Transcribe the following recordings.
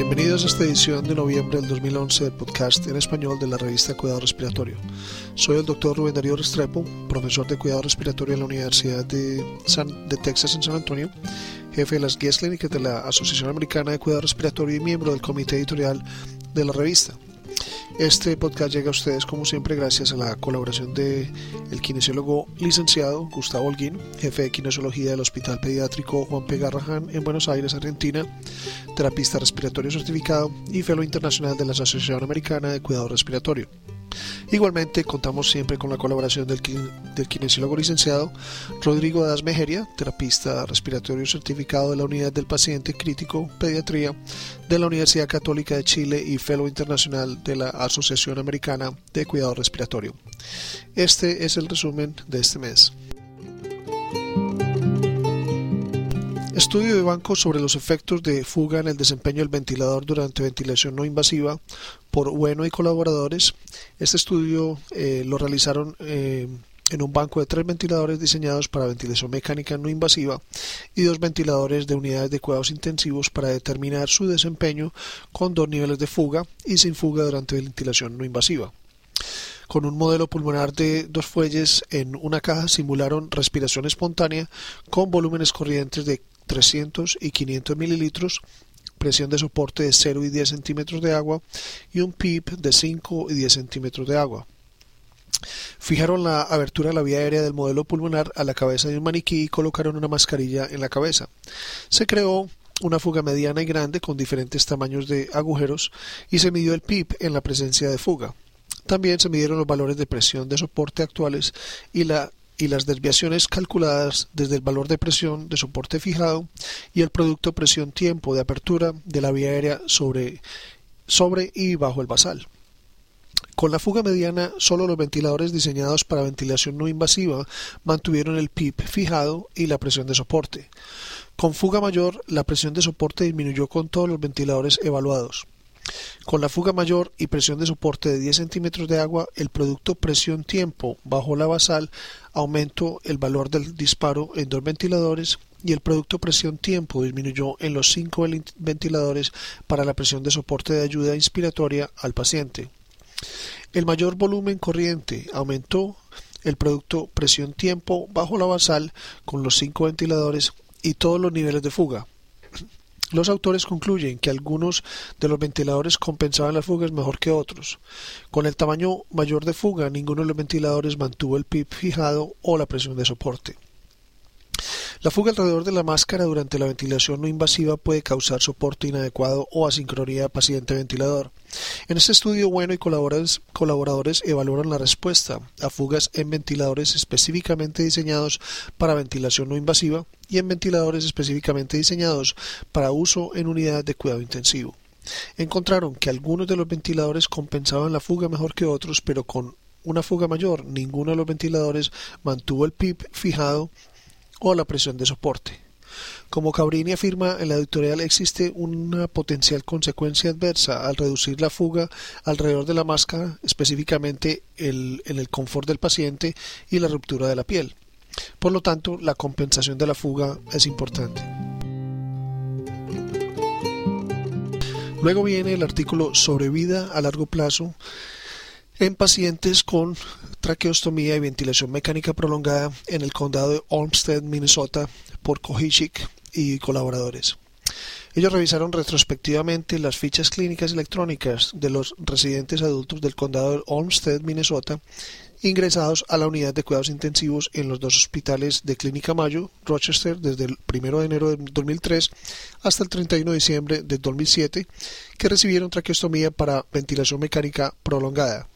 Bienvenidos a esta edición de noviembre del 2011 del podcast en español de la revista Cuidado Respiratorio. Soy el doctor Rubén Darío Restrepo, profesor de Cuidado Respiratorio en la Universidad de, Texas en San Antonio, jefe de las guías clínicas de la Asociación Americana de Cuidado Respiratorio y miembro del comité editorial de la revista. Este podcast llega a ustedes como siempre gracias a la colaboración de el kinesiólogo licenciado Gustavo Holguín, jefe de kinesiología del Hospital Pediátrico Juan P. Garrahan en Buenos Aires, Argentina, terapista respiratorio certificado y fellow internacional de la Asociación Americana de Cuidado Respiratorio. Igualmente contamos siempre con la colaboración del, del kinesiólogo licenciado Rodrigo Das Mejeria, terapista respiratorio certificado de la Unidad del Paciente Crítico Pediatría de la Universidad Católica de Chile y fellow internacional de la Asociación Americana de Cuidado Respiratorio. Este es el resumen de este mes. Estudio de banco sobre los efectos de fuga en el desempeño del ventilador durante ventilación no invasiva por Bueno y colaboradores. Este estudio eh, lo realizaron eh, en un banco de tres ventiladores diseñados para ventilación mecánica no invasiva y dos ventiladores de unidades de cuidados intensivos para determinar su desempeño con dos niveles de fuga y sin fuga durante ventilación no invasiva. Con un modelo pulmonar de dos fuelles en una caja simularon respiración espontánea con volúmenes corrientes de 300 y 500 mililitros, presión de soporte de 0 y 10 centímetros de agua y un PIP de 5 y 10 centímetros de agua. Fijaron la abertura de la vía aérea del modelo pulmonar a la cabeza de un maniquí y colocaron una mascarilla en la cabeza. Se creó una fuga mediana y grande con diferentes tamaños de agujeros y se midió el PIP en la presencia de fuga. También se midieron los valores de presión de soporte actuales y la y las desviaciones calculadas desde el valor de presión de soporte fijado y el producto presión-tiempo de apertura de la vía aérea sobre, sobre y bajo el basal. Con la fuga mediana, solo los ventiladores diseñados para ventilación no invasiva mantuvieron el PIP fijado y la presión de soporte. Con fuga mayor, la presión de soporte disminuyó con todos los ventiladores evaluados. Con la fuga mayor y presión de soporte de 10 centímetros de agua, el producto presión-tiempo bajo la basal aumentó el valor del disparo en dos ventiladores y el producto presión-tiempo disminuyó en los cinco ventiladores para la presión de soporte de ayuda inspiratoria al paciente. El mayor volumen corriente aumentó el producto presión-tiempo bajo la basal con los cinco ventiladores y todos los niveles de fuga. Los autores concluyen que algunos de los ventiladores compensaban las fugas mejor que otros. Con el tamaño mayor de fuga, ninguno de los ventiladores mantuvo el PIP fijado o la presión de soporte. La fuga alrededor de la máscara durante la ventilación no invasiva puede causar soporte inadecuado o asincronía paciente-ventilador. En este estudio, Bueno y colaboradores, evaluaron la respuesta a fugas en ventiladores específicamente diseñados para ventilación no invasiva y en ventiladores específicamente diseñados para uso en unidades de cuidado intensivo. Encontraron que algunos de los ventiladores compensaban la fuga mejor que otros, pero con una fuga mayor, ninguno de los ventiladores mantuvo el PIP fijado o la presión de soporte. Como Cabrini afirma en la editorial, existe una potencial consecuencia adversa al reducir la fuga alrededor de la máscara, específicamente en el confort del paciente y la ruptura de la piel. Por lo tanto, la compensación de la fuga es importante. Luego viene el artículo sobre vida a largo plazo en pacientes con traqueostomía y ventilación mecánica prolongada en el condado de Olmsted, Minnesota, por Kohichik y colaboradores. Ellos revisaron retrospectivamente las fichas clínicas electrónicas de los residentes adultos del condado de Olmsted, Minnesota, ingresados a la unidad de cuidados intensivos en los dos hospitales de Clínica Mayo, Rochester, desde el 1 de enero de 2003 hasta el 31 de diciembre de 2007, que recibieron traqueostomía para ventilación mecánica prolongada.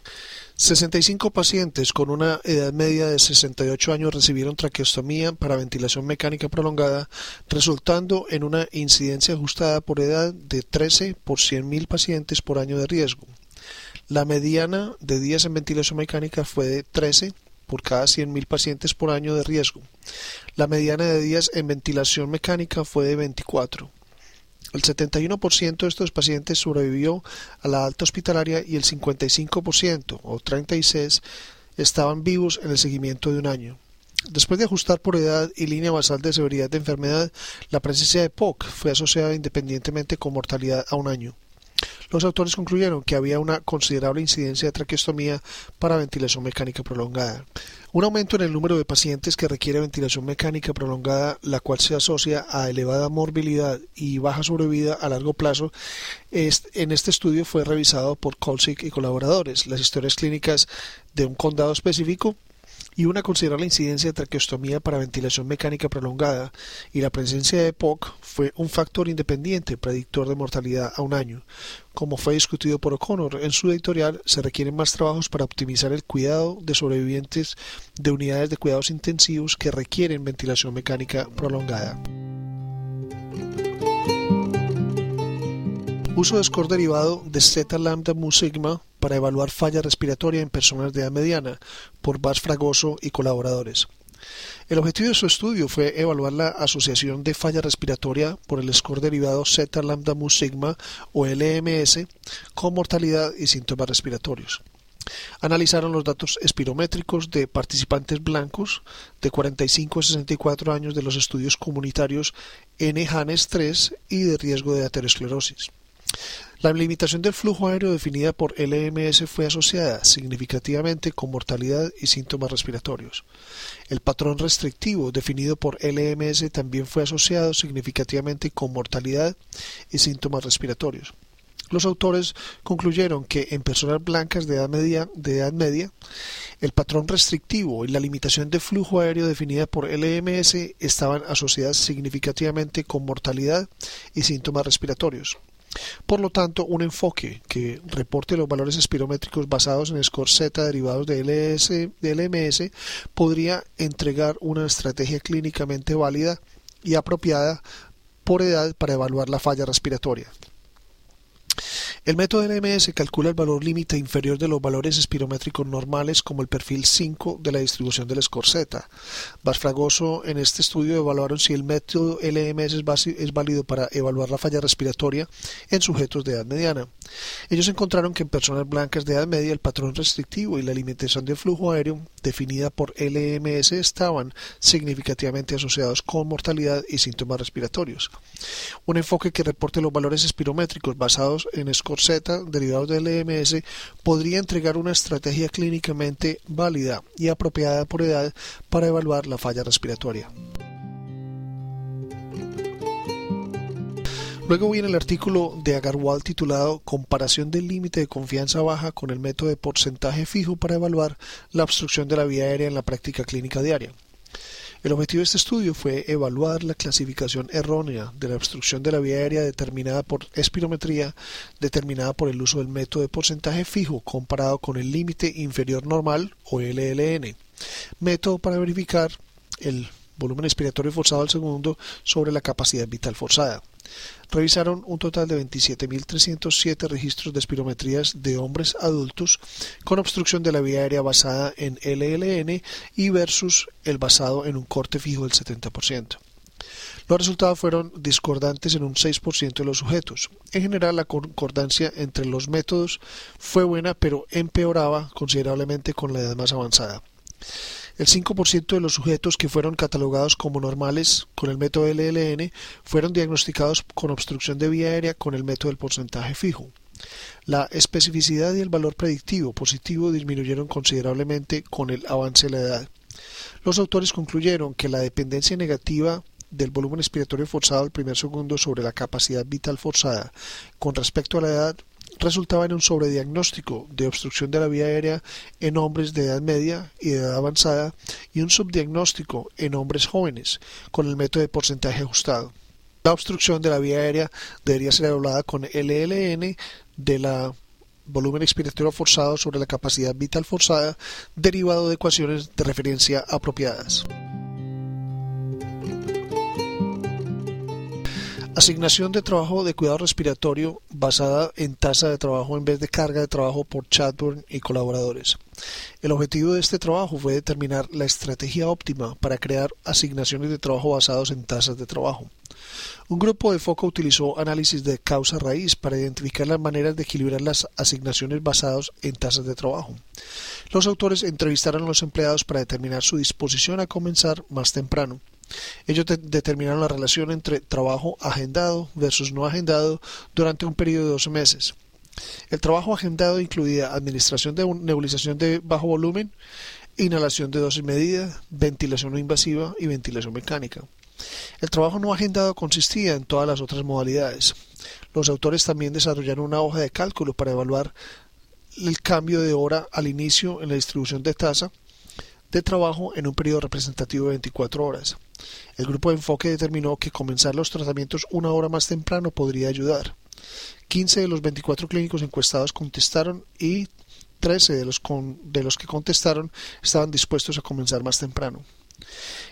65 pacientes con una edad media de 68 años recibieron traqueostomía para ventilación mecánica prolongada, resultando en una incidencia ajustada por edad de 13 por 100.000 pacientes por año de riesgo. La mediana de días en ventilación mecánica fue de 13 por cada 100.000 pacientes por año de riesgo. La mediana de días en ventilación mecánica fue de 24. El 71% de estos pacientes sobrevivió a la alta hospitalaria y el 55% o 36 estaban vivos en el seguimiento de un año. Después de ajustar por edad y línea basal de severidad de enfermedad, la presencia de POC fue asociada independientemente con mortalidad a un año. Los autores concluyeron que había una considerable incidencia de traqueostomía para ventilación mecánica prolongada. Un aumento en el número de pacientes que requiere ventilación mecánica prolongada, la cual se asocia a elevada morbilidad y baja sobrevida a largo plazo, en este estudio fue revisado por Colsick y colaboradores. Las historias clínicas de un condado específico y una considerable incidencia de traqueostomía para ventilación mecánica prolongada y la presencia de EPOC fue un factor independiente predictor de mortalidad a un año. Como fue discutido por O'Connor en su editorial, se requieren más trabajos para optimizar el cuidado de sobrevivientes de unidades de cuidados intensivos que requieren ventilación mecánica prolongada. Uso de score derivado de Z para evaluar falla respiratoria en personas de edad mediana por Bas Fragoso y colaboradores. El objetivo de su estudio fue evaluar la asociación de falla respiratoria por el score derivado Z lambda mu sigma o LMS con mortalidad y síntomas respiratorios. Analizaron los datos espirométricos de participantes blancos de 45 a 64 años de los estudios comunitarios N-HANES 3 y de riesgo de aterosclerosis. La limitación del flujo aéreo definida por LMS fue asociada significativamente con mortalidad y síntomas respiratorios. El patrón restrictivo definido por LMS también fue asociado significativamente con mortalidad y síntomas respiratorios. Los autores concluyeron que en personas blancas de edad, media, de edad media, el patrón restrictivo y la limitación de flujo aéreo definida por LMS estaban asociadas significativamente con mortalidad y síntomas respiratorios. Por lo tanto, un enfoque que reporte los valores espirométricos basados en score Z derivados de, de LMS podría entregar una estrategia clínicamente válida y apropiada por edad para evaluar la falla respiratoria. El método LMS calcula el valor límite inferior de los valores espirométricos normales como el perfil 5 de la distribución del score Z. Basfragoso en este estudio evaluaron si el método LMS es válido para evaluar la falla respiratoria en sujetos de edad mediana. Ellos encontraron que en personas blancas de edad media el patrón restrictivo y la limitación del flujo aéreo definida por LMS estaban significativamente asociados con mortalidad y síntomas respiratorios. Un enfoque que reporte los valores espirométricos basados en score Z derivados del LMS podría entregar una estrategia clínicamente válida y apropiada por edad para evaluar la falla respiratoria. Luego viene el artículo de Agarwal titulado Comparación del límite de confianza baja con el método de porcentaje fijo para evaluar la obstrucción de la vía aérea en la práctica clínica diaria. El objetivo de este estudio fue evaluar la clasificación errónea de la obstrucción de la vía aérea determinada por espirometría, determinada por el uso del método de porcentaje fijo comparado con el límite inferior normal o LLN, método para verificar el volumen expiratorio forzado al segundo sobre la capacidad vital forzada. Revisaron un total de 27.307 registros de espirometrías de hombres adultos con obstrucción de la vía aérea basada en LLN y versus el basado en un corte fijo del 70%. Los resultados fueron discordantes en un 6% de los sujetos. En general, la concordancia entre los métodos fue buena, pero empeoraba considerablemente con la edad más avanzada. El 5% de los sujetos que fueron catalogados como normales con el método LLN fueron diagnosticados con obstrucción de vía aérea con el método del porcentaje fijo. La especificidad y el valor predictivo positivo disminuyeron considerablemente con el avance de la edad. Los autores concluyeron que la dependencia negativa del volumen expiratorio forzado al primer segundo sobre la capacidad vital forzada con respecto a la edad resultaba en un sobrediagnóstico de obstrucción de la vía aérea en hombres de edad media y de edad avanzada y un subdiagnóstico en hombres jóvenes con el método de porcentaje ajustado. La obstrucción de la vía aérea debería ser evaluada con LLN de la volumen expiratorio forzado sobre la capacidad vital forzada derivado de ecuaciones de referencia apropiadas. Asignación de trabajo de cuidado respiratorio basada en tasa de trabajo en vez de carga de trabajo por Chadburn y colaboradores. El objetivo de este trabajo fue determinar la estrategia óptima para crear asignaciones de trabajo basados en tasas de trabajo. Un grupo de foco utilizó análisis de causa raíz para identificar las maneras de equilibrar las asignaciones basadas en tasas de trabajo. Los autores entrevistaron a los empleados para determinar su disposición a comenzar más temprano. Ellos determinaron la relación entre trabajo agendado versus no agendado durante un periodo de 12 meses. El trabajo agendado incluía administración de nebulización de bajo volumen, inhalación de dosis medida, ventilación no invasiva y ventilación mecánica. El trabajo no agendado consistía en todas las otras modalidades. Los autores también desarrollaron una hoja de cálculo para evaluar el cambio de hora al inicio en la distribución de tasa de trabajo en un periodo representativo de 24 horas. El grupo de enfoque determinó que comenzar los tratamientos una hora más temprano podría ayudar. 15 de los 24 clínicos encuestados contestaron y 13 de los, de los que contestaron estaban dispuestos a comenzar más temprano.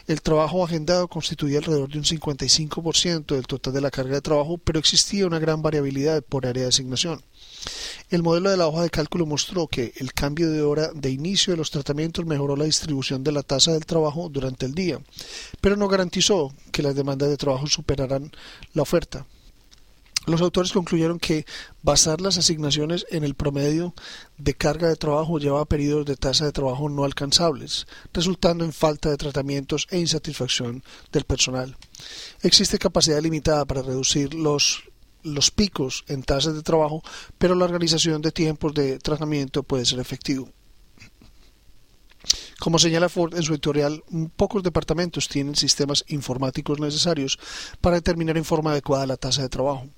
El trabajo agendado constituía alrededor de un 55% del total de la carga de trabajo, pero existía una gran variabilidad por área de asignación. El modelo de la hoja de cálculo mostró que el cambio de hora de inicio de los tratamientos mejoró la distribución de la tasa del trabajo durante el día, pero no garantizó que las demandas de trabajo superaran la oferta. Los autores concluyeron que basar las asignaciones en el promedio de carga de trabajo lleva a periodos de tasa de trabajo no alcanzables, resultando en falta de tratamientos e insatisfacción del personal. Existe capacidad limitada para reducir los, los picos en tasas de trabajo, pero la organización de tiempos de tratamiento puede ser efectivo. Como señala Ford en su editorial, pocos departamentos tienen sistemas informáticos necesarios para determinar en forma adecuada la tasa de trabajo.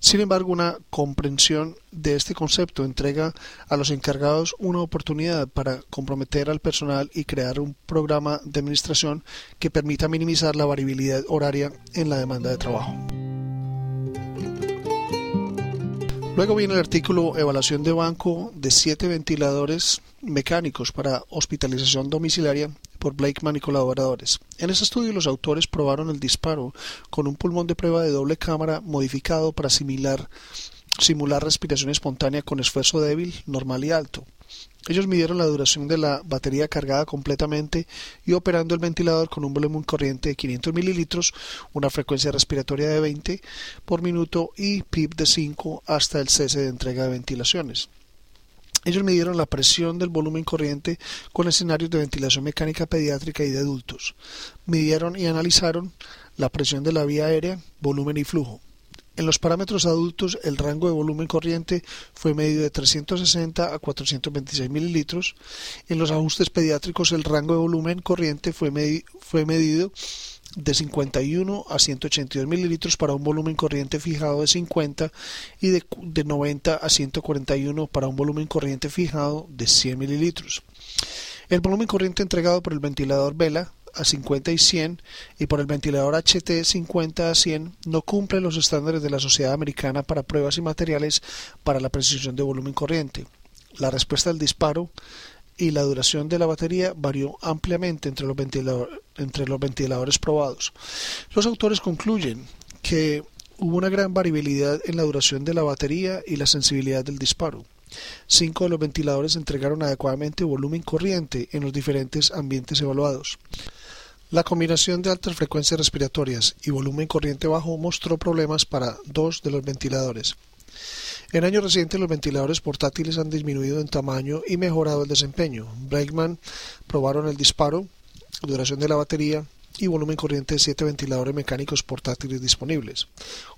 Sin embargo, una comprensión de este concepto entrega a los encargados una oportunidad para comprometer al personal y crear un programa de administración que permita minimizar la variabilidad horaria en la demanda de trabajo. Luego viene el artículo Evaluación de banco de siete ventiladores mecánicos para hospitalización domiciliaria por Blakeman y colaboradores. En ese estudio los autores probaron el disparo con un pulmón de prueba de doble cámara modificado para simular respiración espontánea con esfuerzo débil, normal y alto. Ellos midieron la duración de la batería cargada completamente y operando el ventilador con un volumen corriente de 500 mililitros, una frecuencia respiratoria de 20 por minuto y PIP de 5 hasta el cese de entrega de ventilaciones. Ellos midieron la presión del volumen corriente con escenarios de ventilación mecánica pediátrica y de adultos. Midieron y analizaron la presión de la vía aérea, volumen y flujo. En los parámetros adultos, el rango de volumen corriente fue medido de 360 a 426 mililitros. En los ajustes pediátricos, el rango de volumen corriente fue, fue medido de 51 a 182 mililitros para un volumen corriente fijado de 50 y de, de 90 a 141 para un volumen corriente fijado de 100 mililitros. El volumen corriente entregado por el ventilador Vela a 50 y 100 y por el ventilador HT 50 a 100 no cumple los estándares de la Sociedad Americana para pruebas y materiales para la precisión de volumen corriente. La respuesta al disparo y la duración de la batería varió ampliamente entre los, entre los ventiladores probados. Los autores concluyen que hubo una gran variabilidad en la duración de la batería y la sensibilidad del disparo. Cinco de los ventiladores entregaron adecuadamente volumen corriente en los diferentes ambientes evaluados. La combinación de altas frecuencias respiratorias y volumen corriente bajo mostró problemas para dos de los ventiladores. En años recientes los ventiladores portátiles han disminuido en tamaño y mejorado el desempeño. Blakeman probaron el disparo, duración de la batería, y volumen corriente de siete ventiladores mecánicos portátiles disponibles.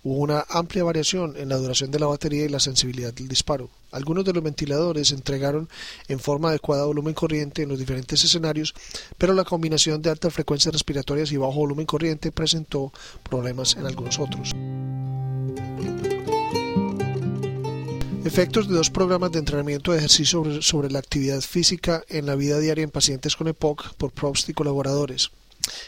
Hubo una amplia variación en la duración de la batería y la sensibilidad del disparo. Algunos de los ventiladores entregaron en forma adecuada volumen corriente en los diferentes escenarios, pero la combinación de altas frecuencias respiratorias y bajo volumen corriente presentó problemas en algunos otros. Efectos de dos programas de entrenamiento de ejercicio sobre, sobre, la actividad física en la vida diaria en pacientes con EPOC por Probst y colaboradores.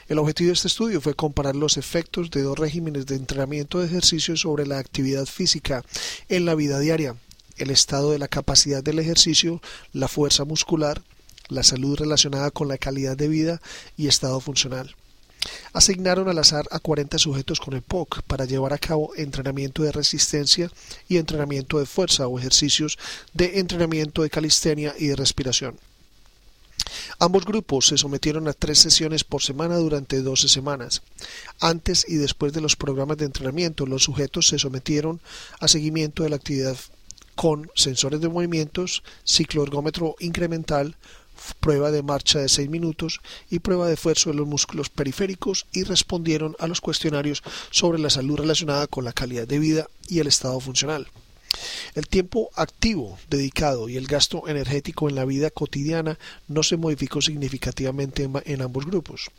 El objetivo de este estudio fue comparar los efectos de dos regímenes de entrenamiento de ejercicio sobre la actividad física en la vida diaria, el estado de la capacidad del ejercicio, la fuerza muscular, la salud relacionada con la calidad de vida y estado funcional. Asignaron al azar a 40 sujetos con EPOC para llevar a cabo entrenamiento de resistencia y entrenamiento de fuerza o ejercicios de entrenamiento de calistenia y de respiración. Ambos grupos se sometieron a tres sesiones por semana durante 12 semanas. Antes y después de los programas de entrenamiento, los sujetos se sometieron a seguimiento de la actividad con sensores de movimientos, ciclo ergómetro incremental, prueba de marcha de 6 minutos y prueba de esfuerzo de los músculos periféricos y respondieron a los cuestionarios sobre la salud relacionada con la calidad de vida y el estado funcional. El tiempo activo dedicado y el gasto energético en la vida cotidiana no se modificó significativamente en ambos grupos.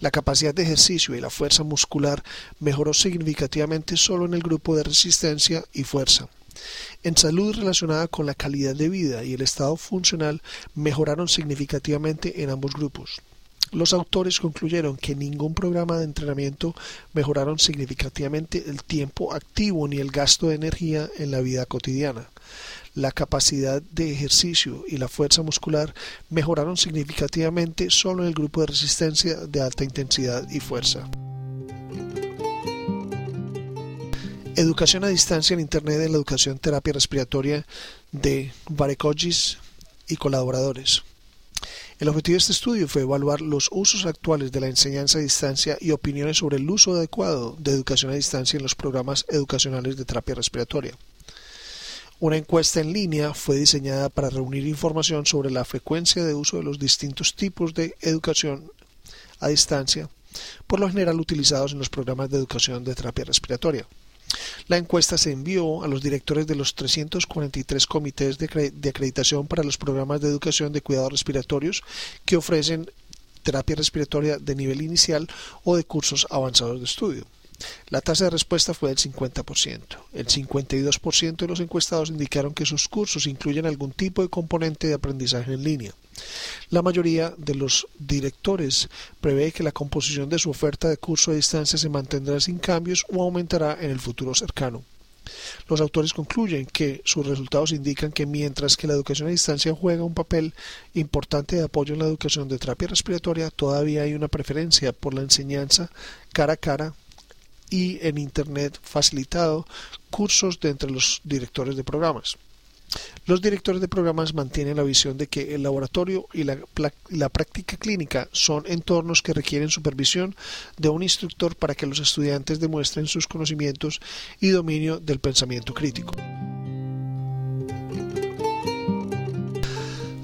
La capacidad de ejercicio y la fuerza muscular mejoró significativamente solo en el grupo de resistencia y fuerza. En salud relacionada con la calidad de vida y el estado funcional mejoraron significativamente en ambos grupos. Los autores concluyeron que ningún programa de entrenamiento mejoraron significativamente el tiempo activo ni el gasto de energía en la vida cotidiana. La capacidad de ejercicio y la fuerza muscular mejoraron significativamente solo en el grupo de resistencia de alta intensidad y fuerza. Educación a distancia en Internet en la educación terapia respiratoria de Varekogis y colaboradores. El objetivo de este estudio fue evaluar los usos actuales de la enseñanza a distancia y opiniones sobre el uso adecuado de educación a distancia en los programas educacionales de terapia respiratoria. Una encuesta en línea fue diseñada para reunir información sobre la frecuencia de uso de los distintos tipos de educación a distancia, por lo general utilizados en los programas de educación de terapia respiratoria. La encuesta se envió a los directores de los 343 comités de, acreditación para los programas de educación de cuidados respiratorios que ofrecen terapia respiratoria de nivel inicial o de cursos avanzados de estudio. La tasa de respuesta fue del 50%. El 52% de los encuestados indicaron que sus cursos incluyen algún tipo de componente de aprendizaje en línea. La mayoría de los directores prevé que la composición de su oferta de curso a distancia se mantendrá sin cambios o aumentará en el futuro cercano. Los autores concluyen que sus resultados indican que mientras que la educación a distancia juega un papel importante de apoyo en la educación de terapia respiratoria, todavía hay una preferencia por la enseñanza cara a cara y en Internet facilitado cursos de entre los directores de programas. Los directores de programas mantienen la visión de que el laboratorio y la, la, práctica clínica son entornos que requieren supervisión de un instructor para que los estudiantes demuestren sus conocimientos y dominio del pensamiento crítico.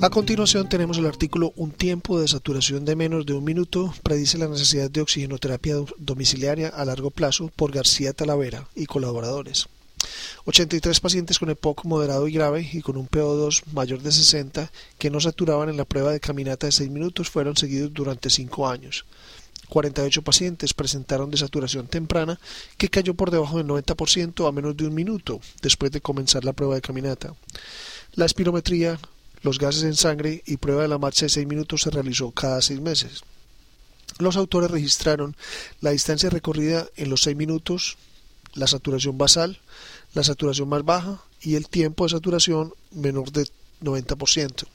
A continuación tenemos el artículo Un tiempo de saturación de menos de un minuto predice la necesidad de oxigenoterapia domiciliaria a largo plazo por García Talavera y colaboradores. 83 pacientes con EPOC moderado y grave y con un PO2 mayor de 60 que no saturaban en la prueba de caminata de 6 minutos fueron seguidos durante 5 años. 48 pacientes presentaron desaturación temprana que cayó por debajo del 90% a menos de un minuto después de comenzar la prueba de caminata. La espirometría los gases en sangre y prueba de la marcha de 6 minutos se realizó cada 6 meses. Los autores registraron la distancia recorrida en los 6 minutos, la saturación basal, la saturación más baja y el tiempo de saturación menor de 90%.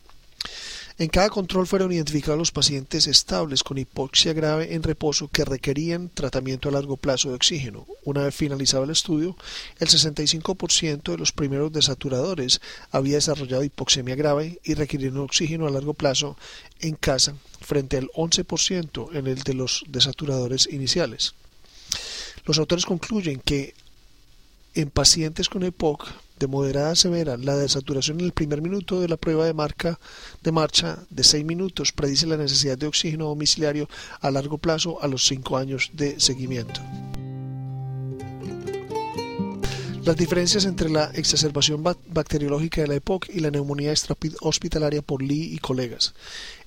En cada control fueron identificados los pacientes estables con hipoxia grave en reposo que requerían tratamiento a largo plazo de oxígeno. Una vez finalizado el estudio, el 65% de los primeros desaturadores había desarrollado hipoxemia grave y requirieron oxígeno a largo plazo en casa, frente al 11% en el de los desaturadores iniciales. Los autores concluyen que en pacientes con EPOC de moderada a severa, la desaturación en el primer minuto de la prueba de, marca, de marcha de 6 minutos predice la necesidad de oxígeno domiciliario a largo plazo a los 5 años de seguimiento. Las diferencias entre la exacerbación bacteriológica de la EPOC y la neumonía hospitalaria por Lee y colegas.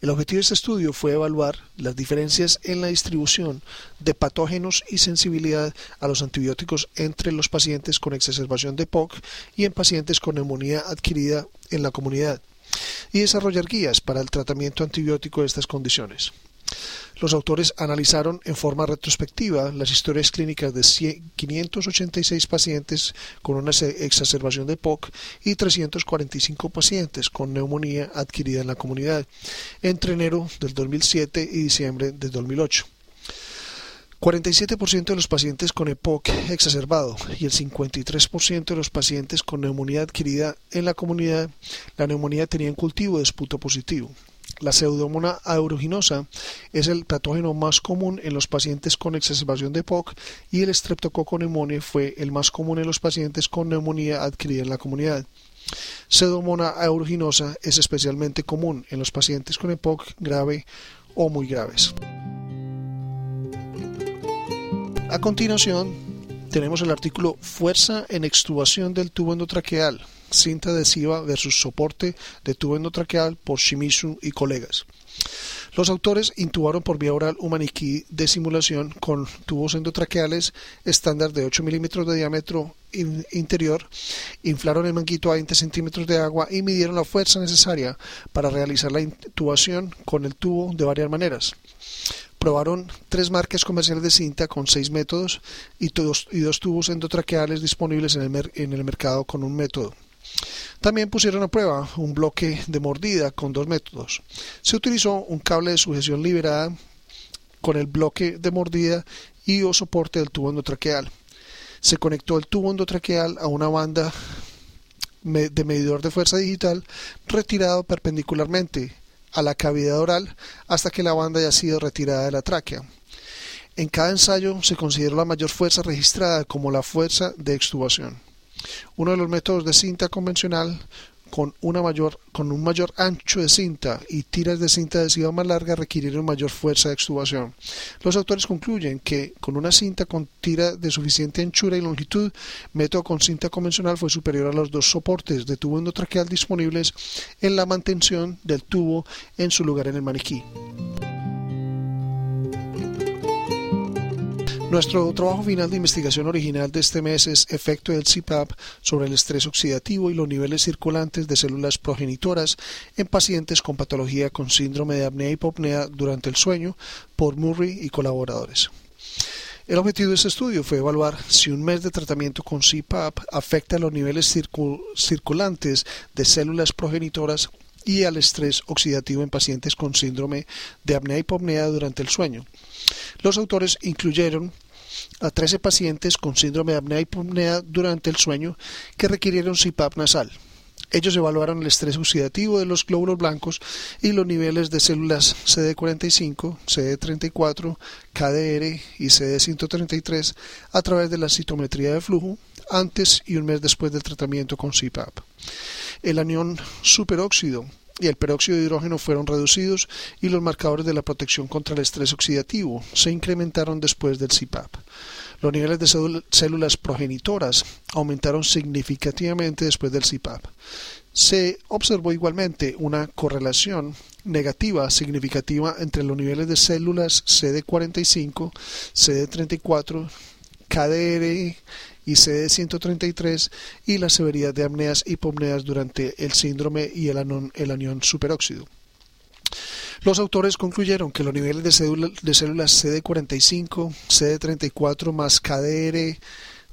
El objetivo de este estudio fue evaluar las diferencias en la distribución de patógenos y sensibilidad a los antibióticos entre los pacientes con exacerbación de EPOC y en pacientes con neumonía adquirida en la comunidad y desarrollar guías para el tratamiento antibiótico de estas condiciones. Los autores analizaron en forma retrospectiva las historias clínicas de 586 pacientes con una exacerbación de POC y 345 pacientes con neumonía adquirida en la comunidad entre enero del 2007 y diciembre del 2008. 47% de los pacientes con EPOC exacerbado y el 53% de los pacientes con neumonía adquirida en la comunidad, la neumonía tenía en cultivo de esputo positivo. La pseudomonas aeruginosa es el patógeno más común en los pacientes con exacerbación de POC y el streptococo pneumoniae fue el más común en los pacientes con neumonía adquirida en la comunidad. Pseudomonas aeruginosa es especialmente común en los pacientes con EPOC grave o muy graves. A continuación, tenemos el artículo Fuerza en extubación del tubo endotraqueal cinta adhesiva versus soporte de tubo endotraqueal por Shimizu y colegas. Los autores intubaron por vía oral un maniquí de simulación con tubos endotraqueales estándar de 8 milímetros de diámetro interior, inflaron el manguito a 20 centímetros de agua y midieron la fuerza necesaria para realizar la intubación con el tubo de varias maneras. Probaron tres marcas comerciales de cinta con seis métodos y, y dos tubos endotraqueales disponibles en el, en el mercado con un método. También pusieron a prueba un bloque de mordida con dos métodos. Se utilizó un cable de sujeción liberada con el bloque de mordida y o soporte del tubo endotraqueal. Se conectó el tubo endotraqueal a una banda de medidor de fuerza digital retirado perpendicularmente a la cavidad oral hasta que la banda haya sido retirada de la tráquea. En cada ensayo se consideró la mayor fuerza registrada como la fuerza de extubación. Uno de los métodos de cinta convencional con, una mayor, con un mayor ancho de cinta y tiras de cinta adhesiva más largas requirieron mayor fuerza de extubación. Los autores concluyen que con una cinta con tira de suficiente anchura y longitud, método con cinta convencional fue superior a los dos soportes de tubo endotraqueal disponibles en la mantención del tubo en su lugar en el maniquí. Nuestro trabajo final de investigación original de este mes es efecto del CPAP sobre el estrés oxidativo y los niveles circulantes de células progenitoras en pacientes con patología con síndrome de apnea y hipopnea durante el sueño por Murray y colaboradores. El objetivo de este estudio fue evaluar si un mes de tratamiento con CPAP afecta los niveles circulantes de células progenitoras y al estrés oxidativo en pacientes con síndrome de apnea hipopnea durante el sueño. Los autores incluyeron a 13 pacientes con síndrome de apnea hipopnea durante el sueño que requirieron CPAP nasal. Ellos evaluaron el estrés oxidativo de los glóbulos blancos y los niveles de células CD45, CD34, KDR y CD133 a través de la citometría de flujo antes y un mes después del tratamiento con CPAP. El anión superóxido y el peróxido de hidrógeno fueron reducidos y los marcadores de la protección contra el estrés oxidativo se incrementaron después del CPAP. Los niveles de células progenitoras aumentaron significativamente después del CPAP. Se observó igualmente una correlación negativa significativa entre los niveles de células CD45, CD34, KDR y CD133 y la severidad de apneas y hipopneas durante el síndrome y el, anión superóxido. Los autores concluyeron que los niveles de, de células CD45, CD34 más KDR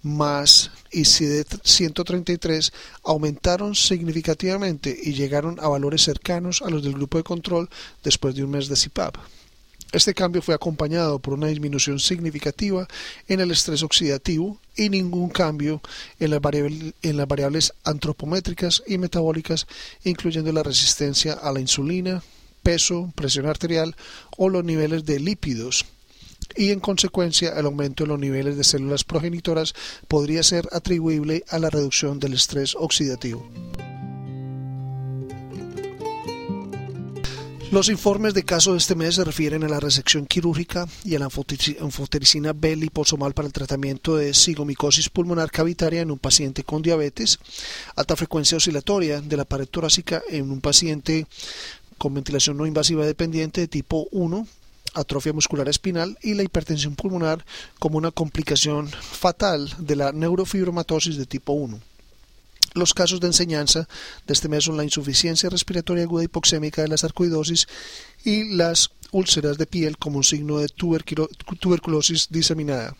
más y CD133 aumentaron significativamente y llegaron a valores cercanos a los del grupo de control después de un mes de CPAP. Este cambio fue acompañado por una disminución significativa en el estrés oxidativo y ningún cambio en las, variables antropométricas y metabólicas, incluyendo la resistencia a la insulina, peso, presión arterial o los niveles de lípidos y en consecuencia el aumento en los niveles de células progenitoras podría ser atribuible a la reducción del estrés oxidativo. Los informes de caso de este mes se refieren a la resección quirúrgica y a la anfotericina B liposomal para el tratamiento de sigomicosis pulmonar cavitaria en un paciente con diabetes, alta frecuencia oscilatoria de la pared torácica en un paciente con ventilación no invasiva dependiente de tipo 1, atrofia muscular espinal y la hipertensión pulmonar como una complicación fatal de la neurofibromatosis de tipo 1. Los casos de enseñanza de este mes son la insuficiencia respiratoria aguda hipoxémica de la sarcoidosis y las úlceras de piel como un signo de tuberculosis diseminada.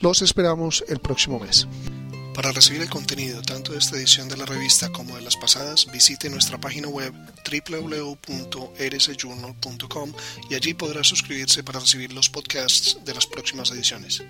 Los esperamos el próximo mes. Para recibir el contenido tanto de esta edición de la revista como de las pasadas, visite nuestra página web www.rsjournal.com y allí podrá suscribirse para recibir los podcasts de las próximas ediciones.